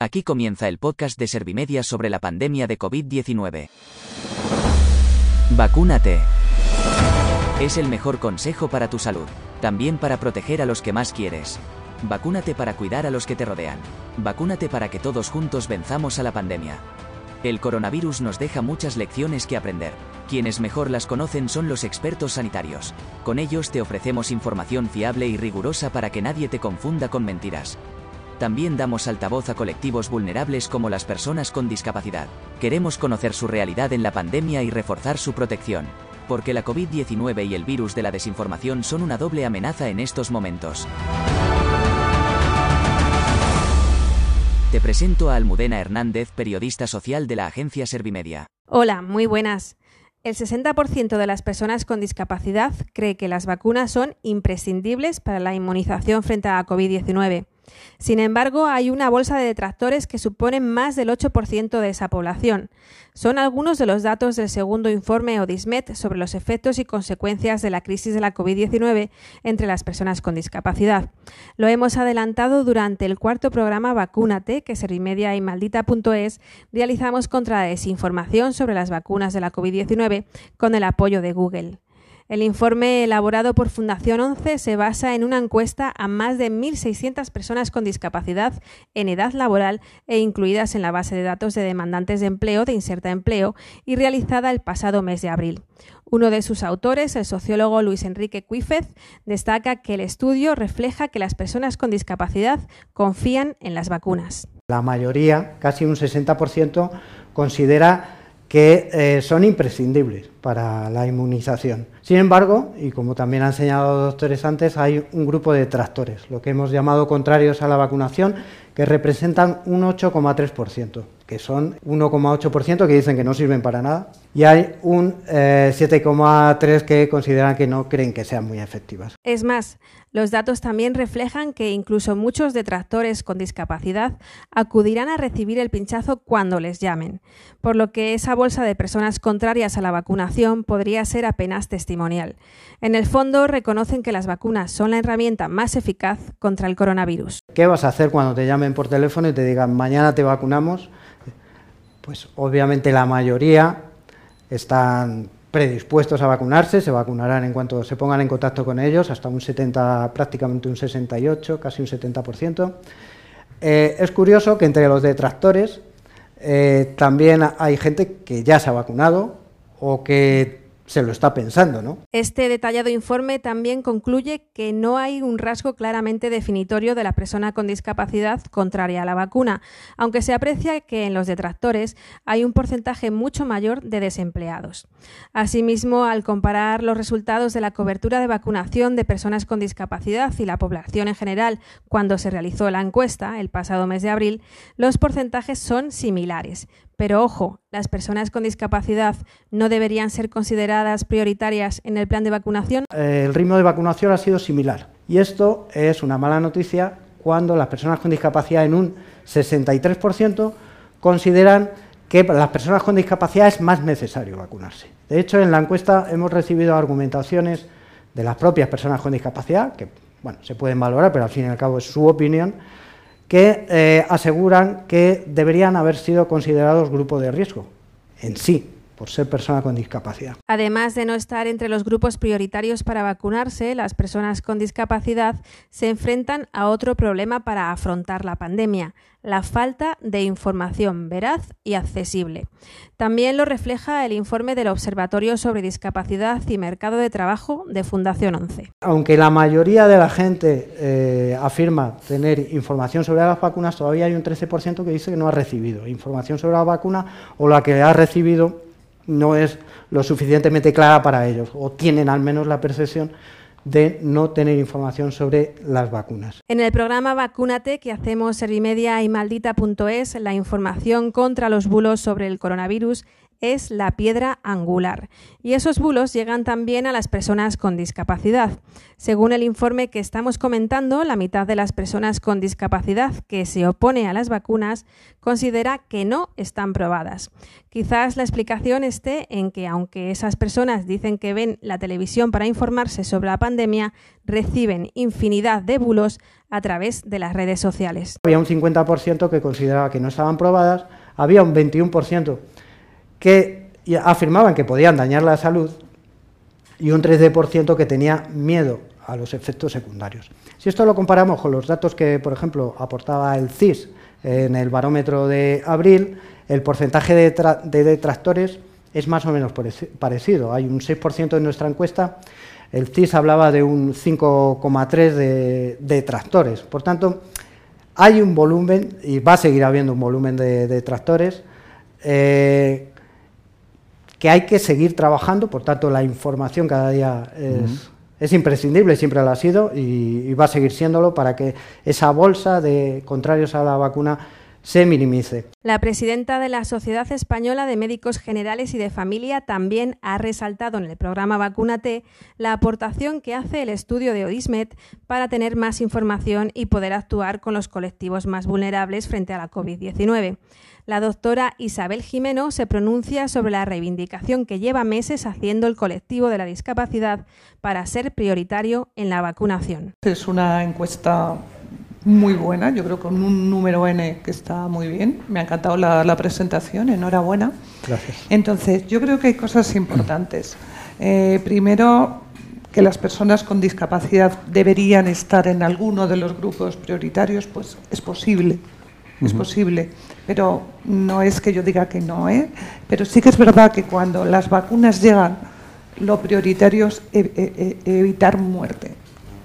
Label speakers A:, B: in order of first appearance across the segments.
A: Aquí comienza el podcast de Servimedia sobre la pandemia de COVID-19. Vacúnate. Es el mejor consejo para tu salud, también para proteger a los que más quieres. Vacúnate para cuidar a los que te rodean. Vacúnate para que todos juntos venzamos a la pandemia. El coronavirus nos deja muchas lecciones que aprender. Quienes mejor las conocen son los expertos sanitarios. Con ellos te ofrecemos información fiable y rigurosa para que nadie te confunda con mentiras. También damos altavoz a colectivos vulnerables como las personas con discapacidad. Queremos conocer su realidad en la pandemia y reforzar su protección. Porque la COVID-19 y el virus de la desinformación son una doble amenaza en estos momentos. Te presento a Almudena Hernández, periodista social de la agencia Servimedia.
B: Hola, muy buenas. El 60% de las personas con discapacidad cree que las vacunas son imprescindibles para la inmunización frente a la COVID-19. Sin embargo, hay una bolsa de detractores que suponen más del 8% de esa población. Son algunos de los datos del segundo informe ODISMET sobre los efectos y consecuencias de la crisis de la COVID-19 entre las personas con discapacidad. Lo hemos adelantado durante el cuarto programa Vacúnate que Servimedia y Maldita.es realizamos contra la desinformación sobre las vacunas de la COVID-19 con el apoyo de Google. El informe elaborado por Fundación 11 se basa en una encuesta a más de 1.600 personas con discapacidad en edad laboral e incluidas en la base de datos de demandantes de empleo de Inserta Empleo y realizada el pasado mes de abril. Uno de sus autores, el sociólogo Luis Enrique Cuífez, destaca que el estudio refleja que las personas con discapacidad confían en las vacunas.
C: La mayoría, casi un 60%, considera que eh, son imprescindibles para la inmunización. Sin embargo, y como también han señalado doctores antes, hay un grupo de detractores, lo que hemos llamado contrarios a la vacunación, que representan un 8,3%, que son 1,8% que dicen que no sirven para nada, y hay un 7,3% eh, que consideran que no creen que sean muy efectivas.
B: Es más, los datos también reflejan que incluso muchos detractores con discapacidad acudirán a recibir el pinchazo cuando les llamen, por lo que esa bolsa de personas contrarias a la vacunación podría ser apenas testimonial. En el fondo, reconocen que las vacunas son la herramienta más eficaz contra el coronavirus.
C: ¿Qué vas a hacer cuando te llamen por teléfono y te digan mañana te vacunamos? Pues obviamente la mayoría están predispuestos a vacunarse, se vacunarán en cuanto se pongan en contacto con ellos, hasta un 70, prácticamente un 68, casi un 70%. Eh, es curioso que entre los detractores eh, también hay gente que ya se ha vacunado o que se lo está pensando, ¿no?
B: Este detallado informe también concluye que no hay un rasgo claramente definitorio de la persona con discapacidad contraria a la vacuna, aunque se aprecia que en los detractores hay un porcentaje mucho mayor de desempleados. Asimismo, al comparar los resultados de la cobertura de vacunación de personas con discapacidad y la población en general cuando se realizó la encuesta el pasado mes de abril, los porcentajes son similares, pero ojo, las personas con discapacidad no deberían ser consideradas prioritarias en el plan de vacunación.
C: El ritmo de vacunación ha sido similar y esto es una mala noticia cuando las personas con discapacidad en un 63% consideran que para las personas con discapacidad es más necesario vacunarse. De hecho, en la encuesta hemos recibido argumentaciones de las propias personas con discapacidad, que bueno, se pueden valorar, pero al fin y al cabo es su opinión, que eh, aseguran que deberían haber sido considerados grupo de riesgo en sí, por ser persona con discapacidad.
B: Además de no estar entre los grupos prioritarios para vacunarse, las personas con discapacidad se enfrentan a otro problema para afrontar la pandemia, la falta de información veraz y accesible. También lo refleja el informe del Observatorio sobre Discapacidad y Mercado de Trabajo de Fundación 11.
C: Aunque la mayoría de la gente eh, afirma tener información sobre las vacunas, todavía hay un 13% que dice que no ha recibido información sobre la vacuna o la que ha recibido no es lo suficientemente clara para ellos o tienen al menos la percepción de no tener información sobre las vacunas.
B: En el programa Vacúnate que hacemos Servimedia y Maldita.es, la información contra los bulos sobre el coronavirus es la piedra angular. Y esos bulos llegan también a las personas con discapacidad. Según el informe que estamos comentando, la mitad de las personas con discapacidad que se opone a las vacunas considera que no están probadas. Quizás la explicación esté en que aunque esas personas dicen que ven la televisión para informarse sobre la pandemia, reciben infinidad de bulos a través de las redes sociales.
C: Había un 50% que consideraba que no estaban probadas, había un 21% que afirmaban que podían dañar la salud y un 13% que tenía miedo a los efectos secundarios. Si esto lo comparamos con los datos que, por ejemplo, aportaba el CIS en el barómetro de abril, el porcentaje de, detractores es más o menos parecido. Hay un 6% en nuestra encuesta, el CIS hablaba de un 5,3% de detractores. Por tanto, hay un volumen, y va a seguir habiendo un volumen de detractores, eh, que hay que seguir trabajando, por tanto la información cada día es, imprescindible, siempre lo ha sido y, va a seguir siéndolo para que esa bolsa de contrarios a la vacuna se minimice.
B: La presidenta de la Sociedad Española de Médicos Generales y de Familia también ha resaltado en el programa Vacúnate la aportación que hace el estudio de Odismet para tener más información y poder actuar con los colectivos más vulnerables frente a la COVID-19 la doctora Isabel Jimeno se pronuncia sobre la reivindicación que lleva meses haciendo el colectivo de la discapacidad para ser prioritario en la vacunación.
D: Es una encuesta muy buena, yo creo con un número N que está muy bien. Me ha encantado la, presentación, enhorabuena.
C: Gracias.
D: Entonces, yo creo que hay cosas importantes. Eh, primero, que las personas con discapacidad deberían estar en alguno de los grupos prioritarios, pues es posible es posible, pero no es que yo diga que no, ¿eh? pero sí que es verdad que cuando las vacunas llegan, lo prioritario es e, e, e, evitar muerte.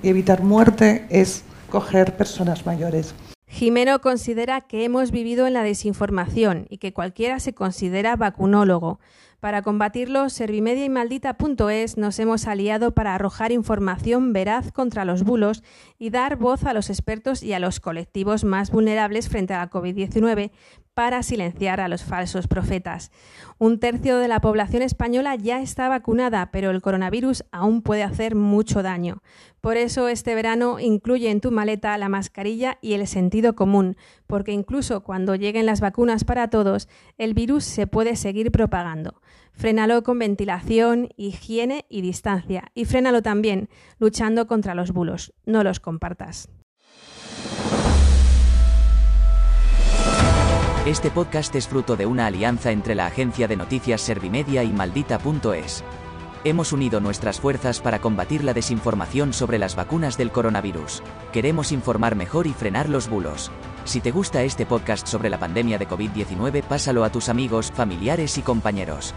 D: Y evitar muerte es coger personas mayores.
B: Jimeno considera que hemos vivido en la desinformación y que cualquiera se considera vacunólogo. Para combatirlo, Servimedia y Maldita.es nos hemos aliado para arrojar información veraz contra los bulos y dar voz a los expertos y a los colectivos más vulnerables frente a la COVID-19 para silenciar a los falsos profetas. Un tercio de la población española ya está vacunada, pero el coronavirus aún puede hacer mucho daño. Por eso este verano incluye en tu maleta la mascarilla y el sentido común, porque incluso cuando lleguen las vacunas para todos, el virus se puede seguir propagando. Frénalo con ventilación, higiene y distancia. Y frénalo también luchando contra los bulos. No los compartas.
A: Este podcast es fruto de una alianza entre la agencia de noticias Servimedia y Maldita.es. Hemos unido nuestras fuerzas para combatir la desinformación sobre las vacunas del coronavirus. Queremos informar mejor y frenar los bulos. Si te gusta este podcast sobre la pandemia de COVID-19, pásalo a tus amigos, familiares y compañeros.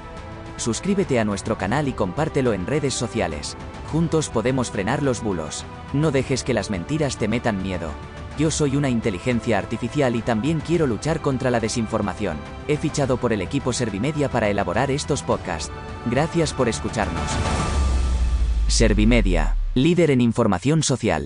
A: Suscríbete a nuestro canal y compártelo en redes sociales. Juntos podemos frenar los bulos. No dejes que las mentiras te metan miedo. Yo soy una inteligencia artificial y también quiero luchar contra la desinformación. He fichado por el equipo Servimedia para elaborar estos podcasts. Gracias por escucharnos. Servimedia, líder en información social.